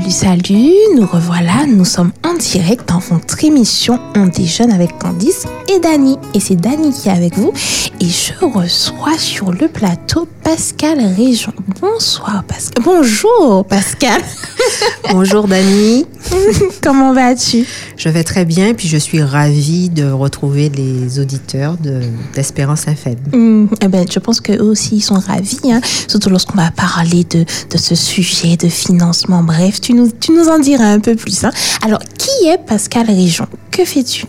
Salut, salut, nous revoilà, nous sommes en direct dans votre émission On déjeune avec Candice et Dani. Et c'est Dani qui est avec vous et je reçois sur le plateau Pascal Région. Bonsoir Pascal. Bonjour Pascal. Bonjour Dani. Comment vas-tu? Je vais très bien, puis je suis ravie de retrouver les auditeurs d'Espérance FM. Mmh, eh ben, je pense qu'eux aussi ils sont ravis, hein, surtout lorsqu'on va parler de, de ce sujet de financement. Bref, tu nous, tu nous en diras un peu plus. Hein. Alors, qui est Pascal Région Que fais-tu?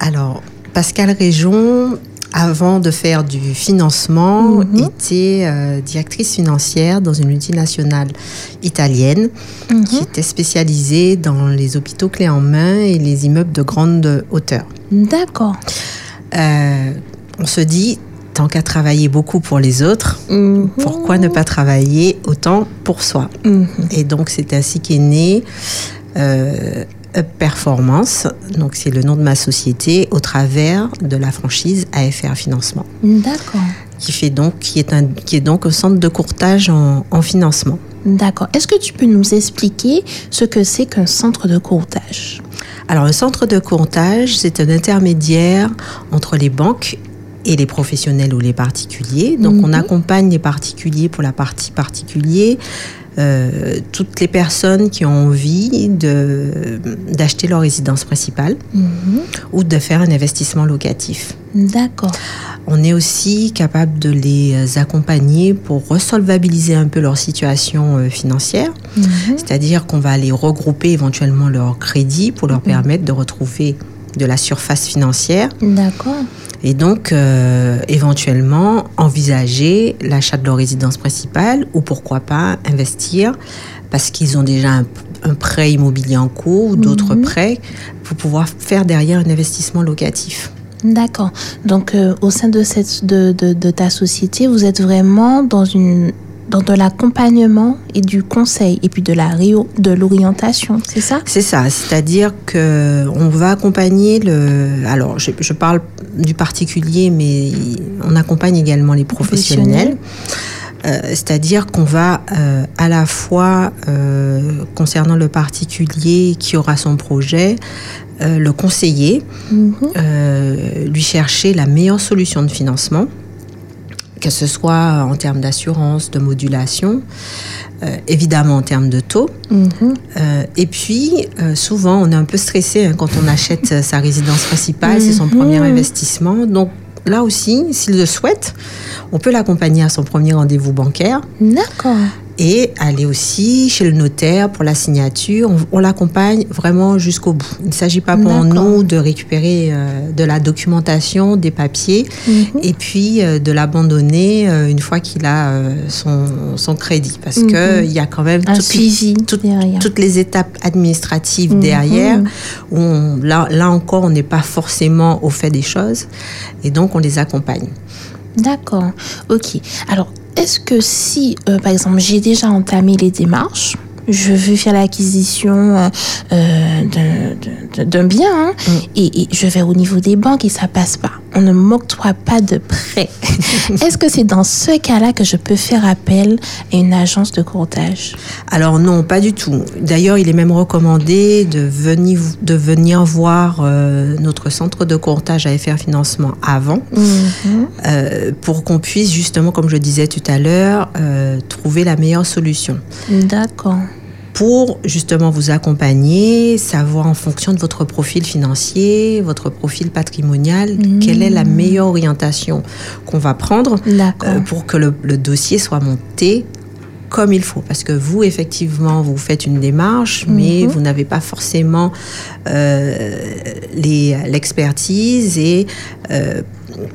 Alors, Pascal Région, avant de faire du financement, Mhm. était euh, directrice financière dans une multinationale italienne Mhm. qui était spécialisée dans les hôpitaux clés en main et les immeubles de grande hauteur. D'accord. Euh, on se dit, tant qu'à travailler beaucoup pour les autres, Mhm. pourquoi ne pas travailler autant pour soi Mhm. Et donc, c'est ainsi qu'est né euh, Up Performance. Donc, c'est le nom de ma société au travers de la franchise AFR Financement, D'accord. qui, fait donc, qui, est, un, qui est donc un centre de courtage en, en financement. D'accord. Est-ce que tu peux nous expliquer ce que c'est qu'un centre de courtage? Alors, un centre de courtage, c'est un intermédiaire entre les banques et les professionnels ou les particuliers. Donc, on Mhm. accompagne les particuliers pour la partie particulier. euh, toutes les personnes qui ont envie de- d'acheter leur résidence principale Mhm. ou de faire un investissement locatif. D'accord. On est aussi capable de les accompagner pour resolvabiliser un peu leur situation euh, financière, Mhm. c'est-à-dire qu'on va les regrouper éventuellement leurs crédits pour leur permettre de retrouver de la surface financière D'accord. et donc euh, éventuellement envisager l'achat de leur résidence principale ou pourquoi pas investir parce qu'ils ont déjà un, un prêt immobilier en cours ou d'autres Mhm. prêts pour pouvoir faire derrière un investissement locatif. D'accord. Donc, euh, au sein de, cette, de, de, de ta société, vous êtes vraiment dans, une, dans de l'accompagnement et du conseil et puis de la réo- de l'orientation, c'est ça? C'est ça, c'est-à-dire que on va accompagner le. Alors, je, je parle du particulier, mais on accompagne également les professionnels. Euh, c'est-à-dire qu'on va euh, à la fois, euh, concernant le particulier qui aura son projet, le conseiller, Mhm. euh, lui chercher la meilleure solution de financement, que ce soit en termes d'assurance, de modulation, euh, évidemment en termes de taux. Mhm. Euh, et puis, euh, souvent, on est un peu stressé hein, quand on achète sa résidence principale, c'est son premier investissement. Donc, là aussi, s'il le souhaite, on peut l'accompagner à son premier rendez-vous bancaire D'accord. Et aller aussi chez le notaire pour la signature. On, on l'accompagne vraiment jusqu'au bout. Il ne s'agit pas pour nous de récupérer euh, de la documentation, des papiers, Mhm. et puis euh, de l'abandonner euh, une fois qu'il a son, son crédit. Parce Mhm. que il y a quand même toutes- suivi les étapes administratives Mhm. derrière, où on- là, là encore, on n'est pas forcément au fait des choses, et donc on les accompagne. D'accord. Ok. Alors, est-ce que si, euh, par exemple, j'ai déjà entamé les démarches, je veux faire l'acquisition euh, euh, d'un- bien hein, Mm. et, et je vais au niveau des banques et ça passe pas. On ne m'octroie pas de prêt. Est-ce que c'est dans ce cas-là que je peux faire appel à une agence de courtage Alors non, pas du tout. D'ailleurs, il est même recommandé de venir, de venir voir euh, notre centre de courtage AFR Financement avant, Mhm. euh, pour qu'on puisse justement, comme je disais tout à l'heure, trouver la meilleure solution. D'accord. Pour justement vous accompagner, savoir en fonction de votre profil financier, votre profil patrimonial, Mmh. quelle est la meilleure orientation qu'on va prendre euh, pour que le, le dossier soit monté comme il faut. Parce que vous, effectivement, vous faites une démarche, mais Mhm. vous n'avez pas forcément euh, l'expertise et euh,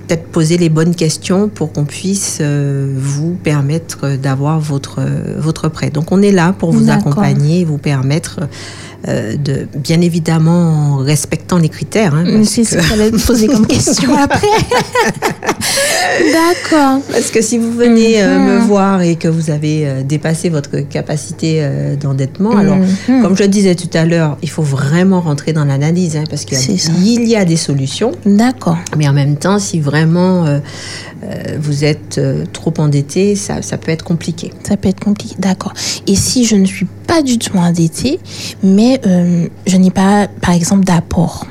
peut-être poser les bonnes questions pour qu'on puisse euh, vous permettre d'avoir votre, votre prêt. Donc on est là pour vous accompagner et vous permettre euh, de, bien évidemment en respectant les critères. hein, C'est ce que- j'allais poser comme question après. D'accord. Parce que si vous venez euh, Mhm. me voir et que vous avez euh, dépassé votre capacité euh, d'endettement, alors Mhm. comme je le disais tout à l'heure, il faut vraiment rentrer dans l'analyse hein, parce qu'il y, y a des solutions, D'accord. mais en même temps, si vraiment euh, euh, vous êtes euh, trop endetté, ça, ça peut être compliqué. Ça peut être compliqué, d'accord. Et si je ne suis pas du tout endettée, mais je n'ai pas, par exemple, d'apport?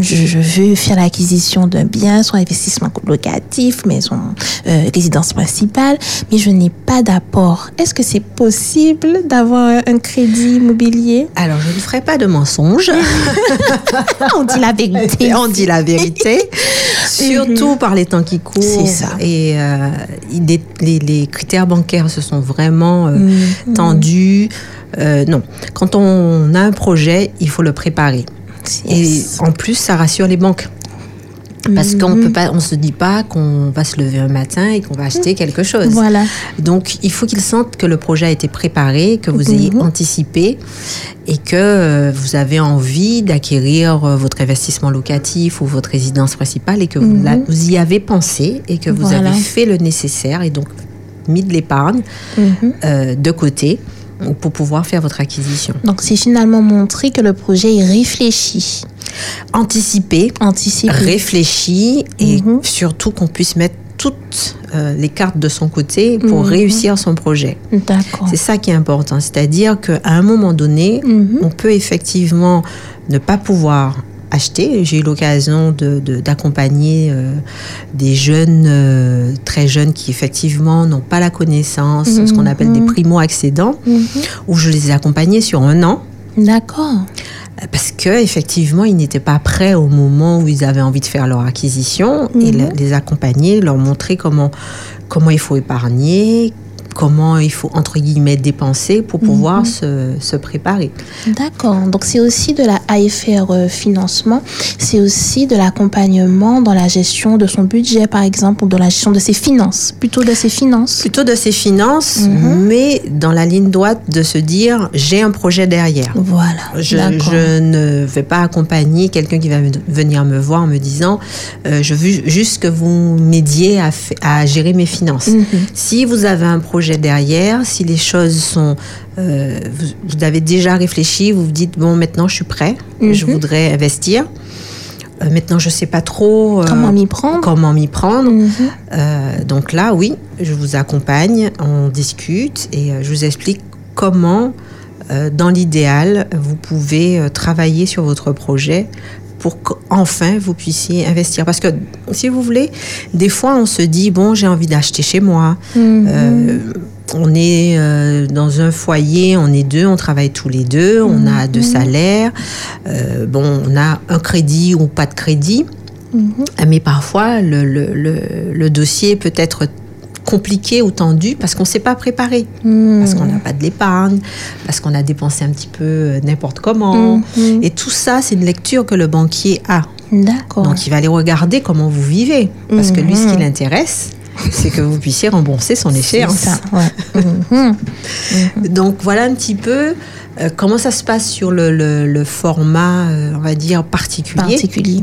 Je, je veux faire l'acquisition d'un bien, soit investissement locatif, maison, euh, résidence principale, mais je n'ai pas d'apport. Est-ce que c'est possible d'avoir un crédit immobilier? Alors, je ne ferai pas de mensonge. On dit la vérité. On dit la vérité. Surtout par les temps qui courent. C'est ça. Et euh, les, les- les critères bancaires se sont vraiment euh, Mhm. tendus. Euh, non, quand on a un projet, il faut le préparer. Yes. Et en plus, ça rassure les banques. Parce qu'on peut pas, on se dit pas qu'on va se lever un matin et qu'on va acheter quelque chose. Voilà. Donc, il faut qu'ils sentent que le projet a été préparé, que vous ayez Mhm. anticipé et que euh, vous avez envie d'acquérir euh, votre investissement locatif ou votre résidence principale et que vous, Mhm. la- vous y avez pensé et que vous Voilà. avez fait le nécessaire et donc mis de l'épargne Mhm. euh, de côté pour pouvoir faire votre acquisition. Donc, c'est finalement montrer que le projet est réfléchi, Anticiper, anticipé. réfléchi et Mhm. surtout qu'on puisse mettre toutes euh, les cartes de son côté pour Mhm. réussir son projet. D'accord. C'est ça qui est important. C'est-à-dire qu'à un moment donné, Mhm. on peut effectivement ne pas pouvoir acheter. J'ai eu l'occasion de- de- d'accompagner euh, des jeunes, euh, très jeunes, qui effectivement n'ont pas la connaissance, ce qu'on appelle des Mhm. primo-accédants, Mhm. où je les ai accompagnés sur un an. D'accord. Parce que effectivement, ils n'étaient pas prêts au moment où ils avaient envie de faire leur acquisition et Mhm. le- les accompagner, leur montrer comment comment il faut épargner, comment il faut entre guillemets dépenser pour pouvoir Mhm. se, se préparer. D'accord. Donc c'est aussi de la AFR euh, financement, c'est aussi de l'accompagnement dans la gestion de son budget par exemple ou dans la gestion de ses finances, plutôt de ses finances. Plutôt de ses finances, Mhm. mais dans la ligne droite de se dire j'ai un projet derrière. Voilà. Je, ne vais pas accompagner quelqu'un qui va me- venir me voir en me disant euh, je veux juste que vous m'aidiez à gérer mes finances. Mhm. Si vous avez un projet derrière, si les choses sont... euh, vous, vous avez déjà réfléchi, vous vous dites, bon, maintenant je suis prêt, je Mhm. voudrais investir. Euh, maintenant, je ne sais pas trop euh, Comment m'y prendre comment m'y prendre. Mhm. Euh, donc là, oui, je vous accompagne, on discute et je vous explique comment, dans l'idéal, vous pouvez travailler sur votre projet pour qu'enfin vous puissiez investir. Parce que, si vous voulez, des fois, on se dit, bon, j'ai envie d'acheter chez moi. Mhm. Euh, on est euh, dans un foyer, on est deux, on travaille tous les deux, on a deux salaires. Euh, bon, on a un crédit ou pas de crédit. Mhm. Mais parfois, le, le- le- le dossier peut être compliqué ou tendu parce qu'on ne s'est pas préparé, Mhm. parce qu'on n'a pas de l'épargne, parce qu'on a dépensé un petit peu euh, n'importe comment. Mhm. Et tout ça, c'est une lecture que le banquier a. D'accord. Donc, il va aller regarder comment vous vivez. Parce que lui, ce qui l'intéresse, c'est que vous puissiez rembourser son échéance. ça, ouais. Donc, voilà un petit peu euh, comment ça se passe sur le, le- le format, euh, on va dire, particulier. Particulier.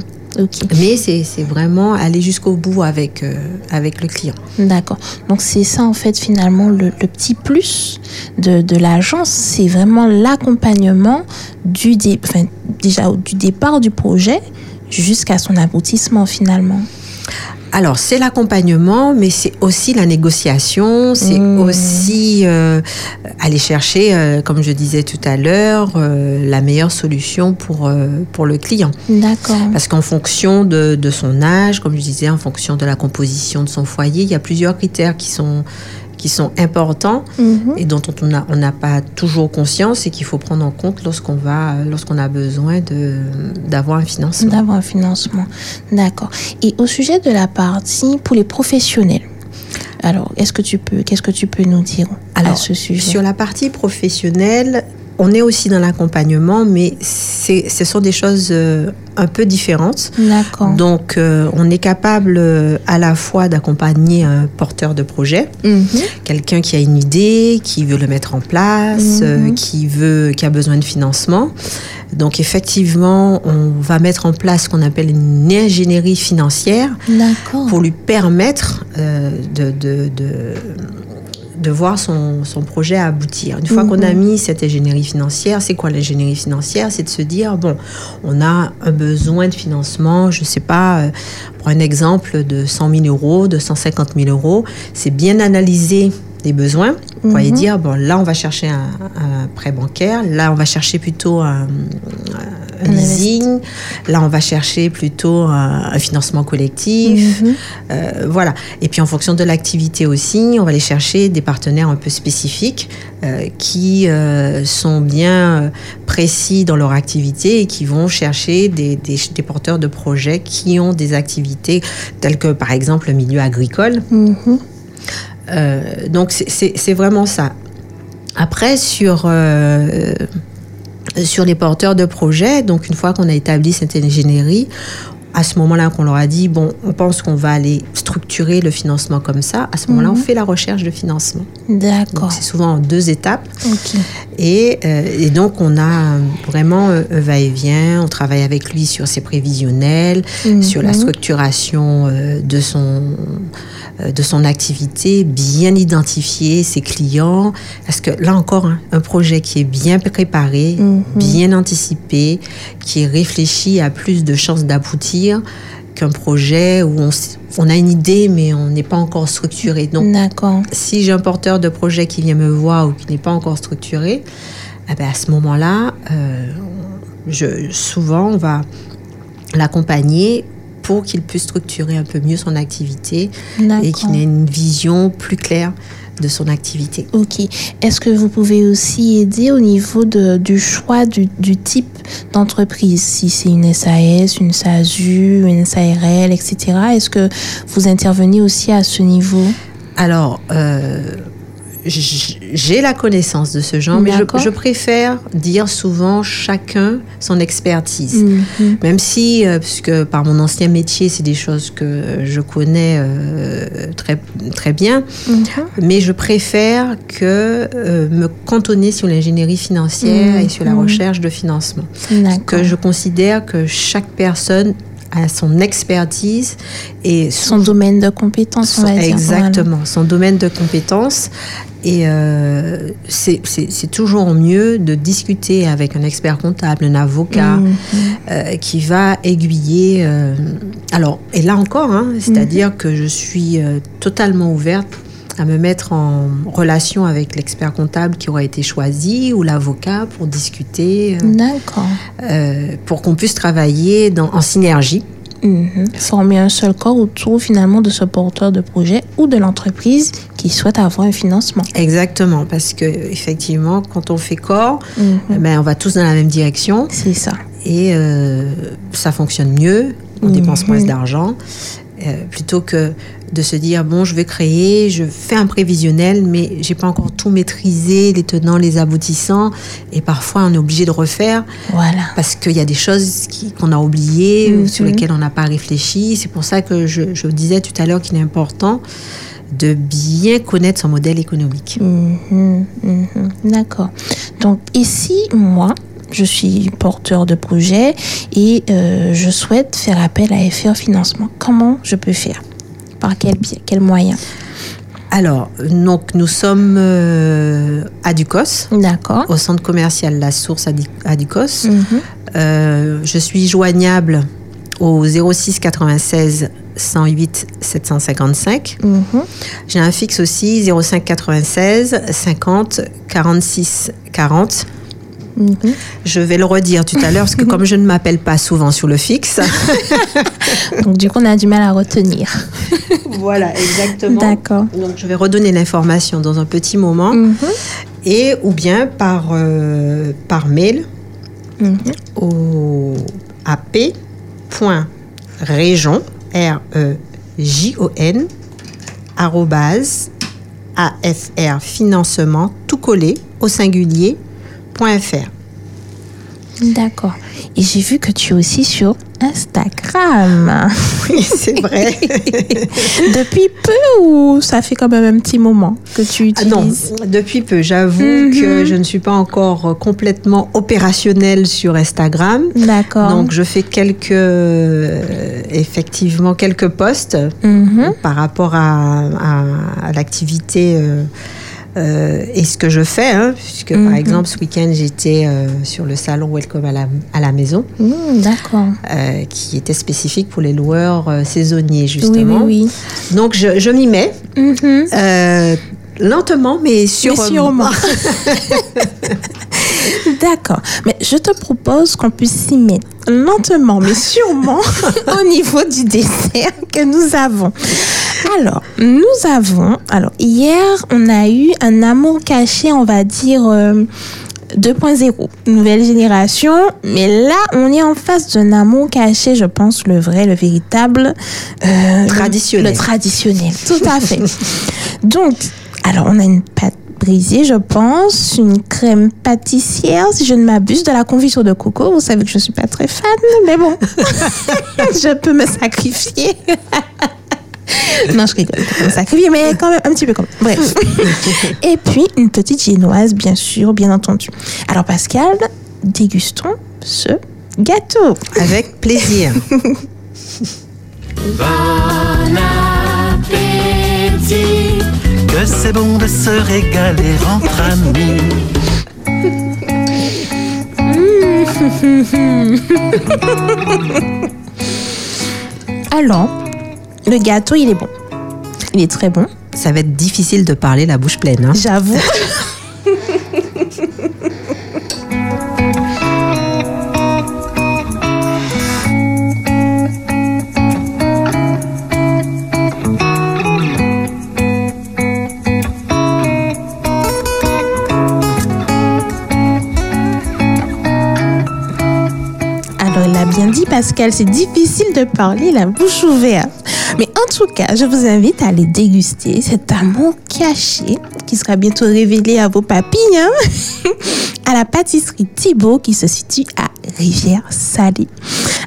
Mais c'est c'est vraiment aller jusqu'au bout avec, euh, avec le client. D'accord. Donc c'est ça en fait finalement le, le petit plus de, de l'agence, c'est vraiment l'accompagnement du, dé- enfin, déjà du départ du projet jusqu'à son aboutissement finalement. Alors, c'est l'accompagnement, mais c'est aussi la négociation, c'est Mmh. aussi euh, aller chercher, euh, comme je disais tout à l'heure, euh, la meilleure solution pour, pour le client. D'accord. Parce qu'en fonction de, de son âge, comme je disais, en fonction de la composition de son foyer, il y a plusieurs critères qui sont, qui sont importants Mhm. et dont on n'a on pas toujours conscience et qu'il faut prendre en compte lorsqu'on va lorsqu'on a besoin de d'avoir un financement. D'avoir un financement. D'accord. Et au sujet de la partie pour les professionnels. Alors, est-ce que tu peux, qu'est-ce que tu peux nous dire à ce sujet? Sur la partie professionnelle, on est aussi dans l'accompagnement, mais ce sont des choses euh, un peu différentes. D'accord. Donc, euh, on est capable euh, à la fois d'accompagner un porteur de projet, Mhm. quelqu'un qui a une idée, qui veut le mettre en place, Mhm. qui veut, qui a besoin de financement. Donc, effectivement, on va mettre en place ce qu'on appelle une ingénierie financière pour lui permettre de, de, de, de voir son, son projet aboutir. Une fois qu'on a mis cette ingénierie financière, c'est quoi l'ingénierie financière? C'est de se dire, bon, on a un besoin de financement, je ne sais pas, euh, pour un exemple de 100 000 euros, de 150 000 euros, c'est bien analyser des besoins. Vous pourriez dire, bon, là, on va chercher un, un, prêt bancaire, là, on va chercher plutôt un, un leasing, là, on va chercher plutôt un, un financement collectif. Mhm. Euh, voilà. Et puis, en fonction de l'activité aussi, on va aller chercher des partenaires un peu spécifiques euh, qui euh, sont bien précis dans leur activité et qui vont chercher des, des, des porteurs de projets qui ont des activités telles que, par exemple, le milieu agricole. Mhm. Euh, donc c'est- vraiment ça. Après, sur, euh, sur les porteurs de projets, donc une fois qu'on a établi cette ingénierie, à ce moment-là qu'on leur a dit, bon, on pense qu'on va aller structurer le financement comme ça, à ce moment-là, on fait la recherche de financement. D'accord. C'est souvent en deux étapes. Ok. Et, euh, et donc, on a vraiment un va-et-vient. On travaille avec lui sur ses prévisionnels, Mhm. sur la structuration de, son, de son activité, bien identifier ses clients. Parce que là encore, hein, un projet qui est bien préparé, Mhm. bien anticipé, qui est réfléchi à plus de chances d'aboutir qu'un projet où on, a une idée, mais on n'est pas encore structuré. Donc, si j'ai un porteur de projet qui vient me voir ou qui n'est pas encore structuré, eh ben à ce moment-là, euh, souvent, on va l'accompagner pour qu'il puisse structurer un peu mieux son activité et qu'il ait une vision plus claire de son activité. Ok. Est-ce que vous pouvez aussi aider au niveau de, du choix du, du type d'entreprise? Si c'est une SAS, une SASU, une SARL, etc. Est-ce que vous intervenez aussi à ce niveau? Alors, euh, j'ai la connaissance de ce genre, mais je, préfère dire souvent chacun son expertise. Mhm. Même si, euh, puisque par mon ancien métier, c'est des choses que je connais euh, très, très bien, Mhm. mais je préfère que euh, me cantonner sur l'ingénierie financière et sur la Mhm. recherche de financement. Que je considère que chaque personne a son expertise et Son domaine de compétence, on va dire. exactement, son domaine de compétence. Et euh, c'est toujours mieux de discuter avec un expert comptable, un avocat, Mhm. euh, qui va aiguiller. euh, alors, et là encore, hein, c'est-à-dire que je suis totalement ouverte à me mettre en relation avec l'expert comptable qui aura été choisi ou l'avocat pour discuter, euh, D'accord. euh, pour qu'on puisse travailler dans, en synergie. Mhm. Former un seul corps autour finalement de ce porteur de projet ou de l'entreprise qui souhaite avoir un financement. Exactement, parce que effectivement, quand on fait corps, Mhm. eh ben, on va tous dans la même direction C'est ça. et euh, ça fonctionne mieux, on Mhm. dépense moins d'argent, euh, plutôt que de se dire bon, je vais créer, je fais un prévisionnel, mais j'ai pas encore tout maîtrisé, les tenants, les aboutissants, et parfois on est obligé de refaire Voilà. parce qu'il y a des choses qu'on a oubliées ou sur Mhm. lesquelles on n'a pas réfléchi. C'est pour ça que je, je disais tout à l'heure qu'il est important de bien connaître son modèle économique. Mhm, mhm. D'accord. Donc ici, moi, je suis porteur de projet et euh, je souhaite faire appel à FR Financement. Comment je peux faire? Par quel biais? Quel moyen Alors, donc nous sommes euh, à Ducos, D'accord. au centre commercial La Source à, Ducos. Mhm. Euh, je suis joignable au 06 96 108 755. Mhm. J'ai un fixe aussi 05 96 50 46 40. Je vais le redire tout à l'heure parce que comme je ne m'appelle pas souvent sur le fixe. Donc du coup, on a du mal à retenir. voilà, exactement. D'accord. Donc je vais redonner l'information dans un petit moment Mhm. et ou bien par, euh, par mail Mhm. au ap.région, R-E-J-O-N, arrobase, AFR financement, tout collé, au singulier, D'accord. Et j'ai vu que tu es aussi sur Instagram. Oui, c'est vrai. Depuis peu ou ça fait quand même un petit moment que tu Ah non, utilises? depuis peu, j'avoue Mhm. que je ne suis pas encore complètement opérationnelle sur Instagram. D'accord. Donc je fais quelques, euh, effectivement, quelques posts Mhm. par rapport à, à- à l'activité euh, Euh, et ce que je fais, hein, puisque Mhm. par exemple ce week-end j'étais euh, sur le salon Welcome à la, à la maison, D'accord. euh, qui était spécifique pour les loueurs saisonniers Oui, justement. oui, Donc je, je m'y mets. Mhm. lentement, mais sûrement. D'accord. Mais je te propose qu'on puisse s'y mettre lentement, mais sûrement au niveau du dessert que nous avons. Alors, nous avons. Alors, hier, on a eu un amour caché, on va dire. euh, 2.0, nouvelle génération, mais là on est en face d'un amour caché, je pense le vrai, le véritable, euh, Traditionnel. le traditionnel, tout à fait. Donc, alors on a une pâte brisée, je pense, une crème pâtissière, si je ne m'abuse, de la confiture de coco. Vous savez que je suis pas très fan, mais bon, je peux me sacrifier. Non, je rigole, je peux me sacrifier, mais quand même un petit peu comme. Bref. Et puis, une petite génoise, bien sûr, bien entendu. Alors, Pascal, dégustons ce gâteau. Avec plaisir. appétit. Que c'est bon de se régaler entre amis. Alors, le gâteau, il est bon. Il est très bon, Ça va être difficile de parler la bouche pleine. hein. j'avoue. Alors, il a bien dit, Pascal, c'est difficile de parler la bouche ouverte. Mais en tout cas, je vous invite à aller déguster cet amour caché qui sera bientôt révélé à vos papilles hein, à la pâtisserie Thibault qui se situe à Rivière-Salée.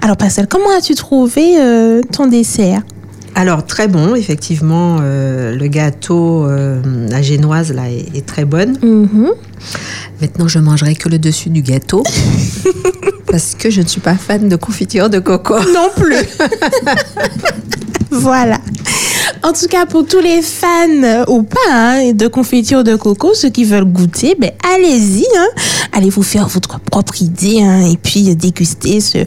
Alors, Pascal, comment as-tu trouvé euh, ton dessert? Alors très bon, effectivement, euh, le gâteau, euh, la génoise là est, est très bonne. Mhm. Maintenant, je mangerai que le dessus du gâteau parce que je ne suis pas fan de confiture de coco. Non plus. voilà. En tout cas, pour tous les fans euh, ou pas hein, de confiture de coco, ceux qui veulent goûter, ben allez-y. hein. Allez vous faire votre propre idée hein, et puis euh, déguster ce,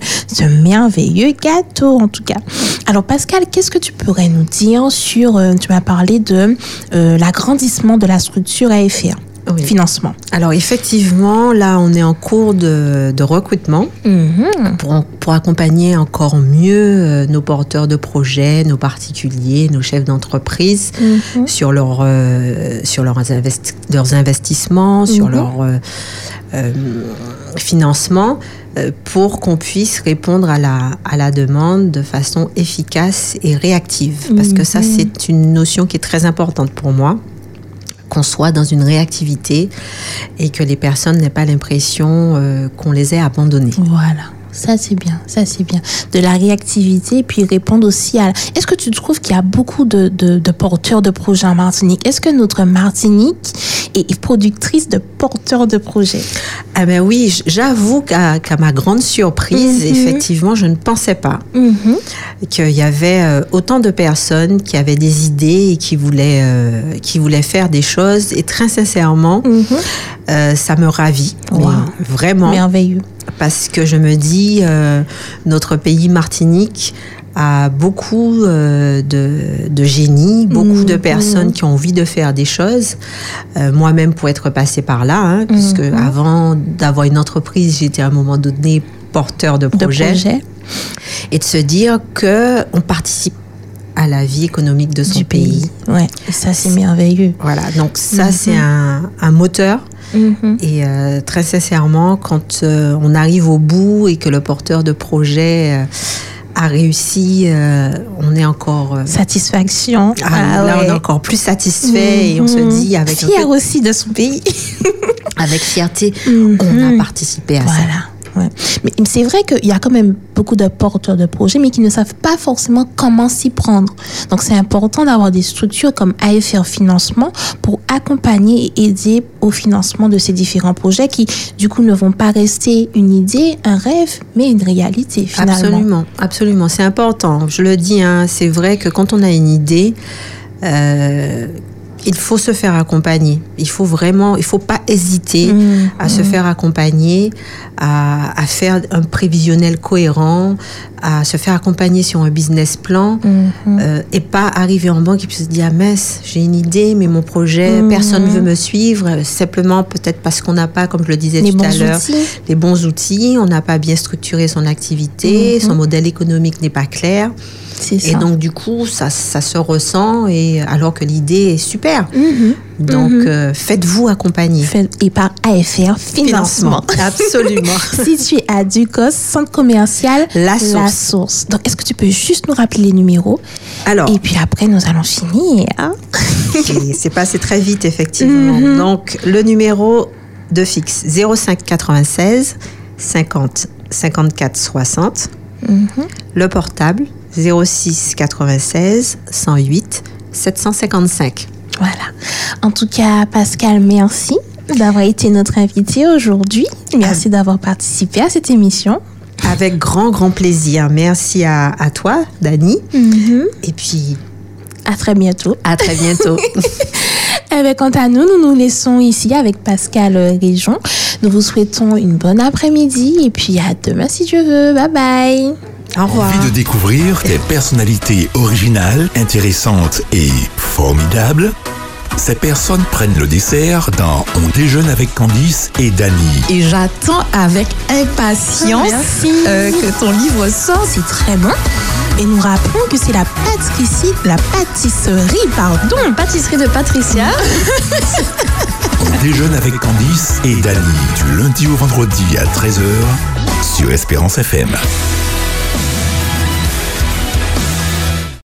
merveilleux gâteau en tout cas. Alors Pascal, qu'est-ce que tu pourrais nous dire sur, euh, tu m'as parlé de l'agrandissement de la structure AFR, Oui. financement. Alors effectivement, là, on est en cours de, de recrutement Mhm. pour, pour accompagner encore mieux euh, nos porteurs de projets, nos particuliers, nos chefs d'entreprise Mhm. sur, leur, euh, sur leurs, investi- leurs investissements, sur Mhm. leur euh, euh, financement, euh, pour qu'on puisse répondre à la, à la demande de façon efficace et réactive. Parce que ça, c'est une notion qui est très importante pour moi qu'on soit dans une réactivité et que les personnes n'aient pas l'impression euh, qu'on les ait abandonnées. Voilà. Ça, c'est bien. Ça, c'est bien. De la réactivité, puis répondre aussi à... Est-ce que tu trouves qu'il y a beaucoup de, de, de porteurs de projets en Martinique? Est-ce que notre Martinique est est productrice de porteurs de projets? Ah ben oui, j'avoue qu'à ma grande surprise, Mhm. effectivement, je ne pensais pas Mhm. qu'il y avait euh, autant de personnes qui avaient des idées et qui voulaient, euh, qui voulaient faire des choses. Et très sincèrement, Mhm. euh, ça me ravit, Wow. vraiment, Merveilleux. parce que je me dis, euh, notre pays Martinique beaucoup euh, de, de génie, beaucoup de Mhm. personnes qui ont envie de faire des choses. Euh, Moi-même, pour être passée par là, hein, puisque Mhm. avant d'avoir une entreprise, j'étais à un moment donné porteur de De projet, projets et de se dire que on participe à la vie économique de son du pays. pays. Ouais. Et ça, c'est merveilleux. Voilà, donc ça Mhm. c'est un, un moteur. Et euh, très sincèrement, quand on arrive au bout et que le porteur de projet a réussi, euh, on est encore euh, Satisfaction. ah, là on ouais. est encore plus satisfait et on se Mhm. dit avec Fier peu- aussi de son pays. avec fierté, Mhm. on a participé à ça. Mais c'est vrai qu'il y a quand même beaucoup de porteurs de projets, mais qui ne savent pas forcément comment s'y prendre. Donc, c'est important d'avoir des structures comme AFR Financement pour accompagner et aider au financement de ces différents projets qui, du coup, ne vont pas rester une idée, un rêve, mais une réalité, finalement. Absolument, absolument, c'est important. Je le dis, hein, c'est vrai que quand on a une idée, euh, il faut se faire accompagner. Il faut vraiment, il faut pas hésiter Mmh, à se faire accompagner, à, à faire un prévisionnel cohérent, à se faire accompagner sur un business plan mmh. euh, et pas arriver en banque et puis se dire ah mince, j'ai une idée, mais mon projet, Mhm. personne ne veut me suivre, euh, simplement peut-être parce qu'on n'a pas, comme je le disais Les tout à l'heure, les bons outils, on n'a pas bien structuré son activité, Mhm. son modèle économique n'est pas clair. Ça. Et donc, du coup, ça, ça se ressent, et, alors que l'idée est super. Mhm. Donc, euh, faites-vous accompagner. Et par AFR Financement. Absolument. Situé à Ducos, centre commercial La Source. Source. Donc, est-ce que tu peux juste nous rappeler les numéros Alors, Et puis après, nous allons finir. hein. c'est- passé très vite, effectivement. Mhm. Donc, le numéro de fixe 05 96 50 54 60. Mhm. Le portable 06 96 108 755. Voilà. En tout cas, Pascal, merci d'avoir été notre invité aujourd'hui. Merci d'avoir participé à cette émission. Avec grand, grand plaisir. Merci à, à toi, Dani. Et puis, À très bientôt. à très bientôt. Eh bien, quant à nous, nous nous laissons ici avec Pascal Région. Nous vous souhaitons une bonne après-midi et puis à demain si Dieu veut. Bye bye. Au revoir. Envie de découvrir des personnalités originales, intéressantes et formidables? Ces personnes prennent le dessert dans On déjeune avec Candice et Dany. Et j'attends avec impatience Merci. euh, que ton livre sorte. C'est très bon. Et nous rappelons que c'est la pâtisserie, la pâtisserie, pardon. Pâtisserie de Patricia. On déjeune avec Candice et Dany du lundi au vendredi à 13h sur Espérance FM.